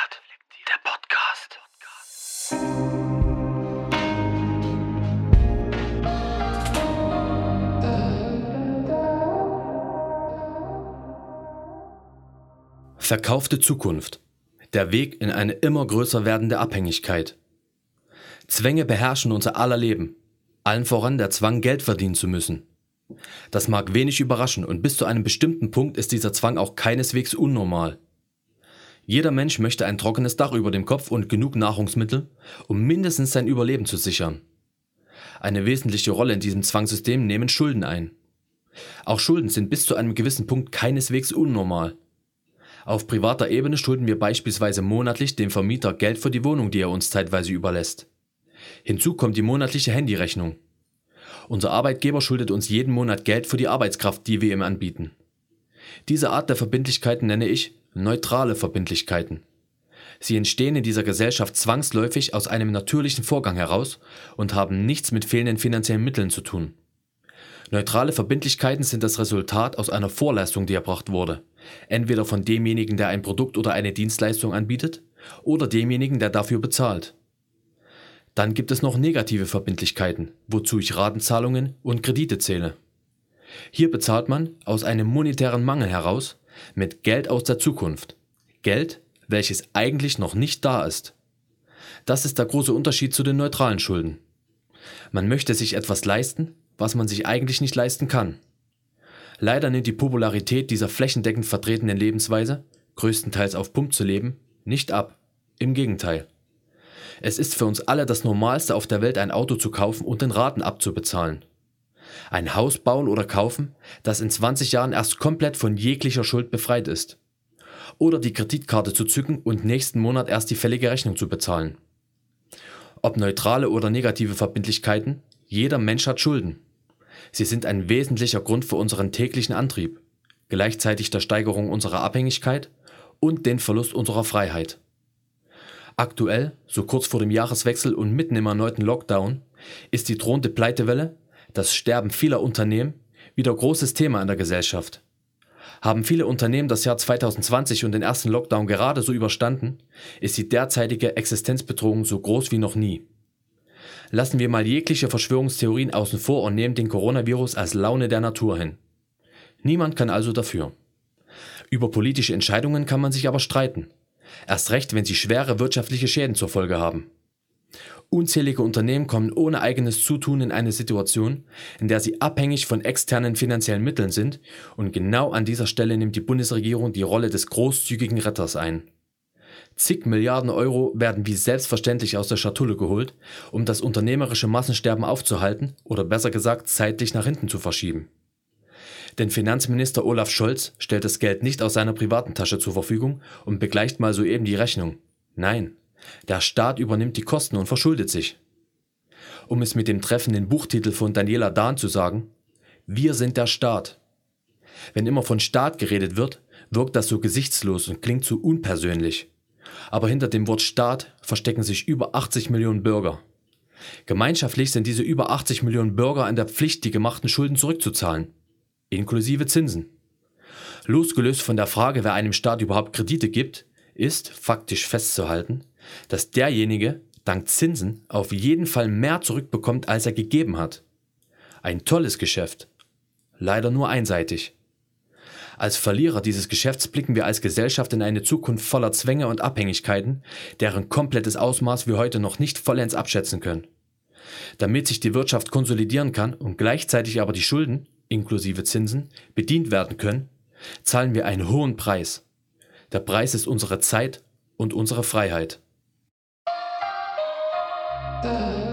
Reflektiert. Der Podcast. Verkaufte Zukunft. Der Weg in eine immer größer werdende Abhängigkeit. Zwänge beherrschen unser aller Leben. Allen voran der Zwang, Geld verdienen zu müssen. Das mag wenig überraschen und bis zu einem bestimmten Punkt ist dieser Zwang auch keineswegs unnormal. Jeder Mensch möchte ein trockenes Dach über dem Kopf und genug Nahrungsmittel, um mindestens sein Überleben zu sichern. Eine wesentliche Rolle in diesem Zwangssystem nehmen Schulden ein. Auch Schulden sind bis zu einem gewissen Punkt keineswegs unnormal. Auf privater Ebene schulden wir beispielsweise monatlich dem Vermieter Geld für die Wohnung, die er uns zeitweise überlässt. Hinzu kommt die monatliche Handyrechnung. Unser Arbeitgeber schuldet uns jeden Monat Geld für die Arbeitskraft, die wir ihm anbieten. Diese Art der Verbindlichkeiten nenne ich neutrale Verbindlichkeiten. Sie entstehen in dieser Gesellschaft zwangsläufig aus einem natürlichen Vorgang heraus und haben nichts mit fehlenden finanziellen Mitteln zu tun. Neutrale Verbindlichkeiten sind das Resultat aus einer Vorleistung, die erbracht wurde, entweder von demjenigen, der ein Produkt oder eine Dienstleistung anbietet, oder demjenigen, der dafür bezahlt. Dann gibt es noch negative Verbindlichkeiten, wozu ich Ratenzahlungen und Kredite zähle. Hier bezahlt man aus einem monetären Mangel heraus mit Geld aus der Zukunft. Geld, welches eigentlich noch nicht da ist. Das ist der große Unterschied zu den neutralen Schulden. Man möchte sich etwas leisten, was man sich eigentlich nicht leisten kann. Leider nimmt die Popularität dieser flächendeckend vertretenen Lebensweise, größtenteils auf Pump zu leben, nicht ab. Im Gegenteil. Es ist für uns alle das Normalste auf der Welt, ein Auto zu kaufen und den Raten abzubezahlen. Ein Haus bauen oder kaufen, das in 20 Jahren erst komplett von jeglicher Schuld befreit ist. Oder die Kreditkarte zu zücken und nächsten Monat erst die fällige Rechnung zu bezahlen. Ob neutrale oder negative Verbindlichkeiten, jeder Mensch hat Schulden. Sie sind ein wesentlicher Grund für unseren täglichen Antrieb, gleichzeitig der Steigerung unserer Abhängigkeit und den Verlust unserer Freiheit. Aktuell, so kurz vor dem Jahreswechsel und mitten im erneuten Lockdown, ist die drohende Pleitewelle, das Sterben vieler Unternehmen, wieder großes Thema in der Gesellschaft. Haben viele Unternehmen das Jahr 2020 und den ersten Lockdown gerade so überstanden, ist die derzeitige Existenzbedrohung so groß wie noch nie. Lassen wir mal jegliche Verschwörungstheorien außen vor und nehmen den Coronavirus als Laune der Natur hin. Niemand kann also dafür. Über politische Entscheidungen kann man sich aber streiten. Erst recht, wenn sie schwere wirtschaftliche Schäden zur Folge haben. Unzählige Unternehmen kommen ohne eigenes Zutun in eine Situation, in der sie abhängig von externen finanziellen Mitteln sind, und genau an dieser Stelle nimmt die Bundesregierung die Rolle des großzügigen Retters ein. Zig Milliarden Euro werden wie selbstverständlich aus der Schatulle geholt, um das unternehmerische Massensterben aufzuhalten oder besser gesagt zeitlich nach hinten zu verschieben. Denn Finanzminister Olaf Scholz stellt das Geld nicht aus seiner privaten Tasche zur Verfügung und begleicht mal soeben die Rechnung. Nein, der Staat übernimmt die Kosten und verschuldet sich. Um es mit dem treffenden Buchtitel von Daniela Dahn zu sagen, wir sind der Staat. Wenn immer von Staat geredet wird, wirkt das so gesichtslos und klingt so unpersönlich. Aber hinter dem Wort Staat verstecken sich über 80 Millionen Bürger. Gemeinschaftlich sind diese über 80 Millionen Bürger in der Pflicht, die gemachten Schulden zurückzuzahlen inklusive Zinsen. Losgelöst von der Frage, wer einem Staat überhaupt Kredite gibt, ist faktisch festzuhalten, dass derjenige dank Zinsen auf jeden Fall mehr zurückbekommt, als er gegeben hat. Ein tolles Geschäft. Leider nur einseitig. Als Verlierer dieses Geschäfts blicken wir als Gesellschaft in eine Zukunft voller Zwänge und Abhängigkeiten, deren komplettes Ausmaß wir heute noch nicht vollends abschätzen können. Damit sich die Wirtschaft konsolidieren kann und gleichzeitig aber die Schulden, inklusive Zinsen, bedient werden können, zahlen wir einen hohen Preis. Der Preis ist unsere Zeit und unsere Freiheit. Uh.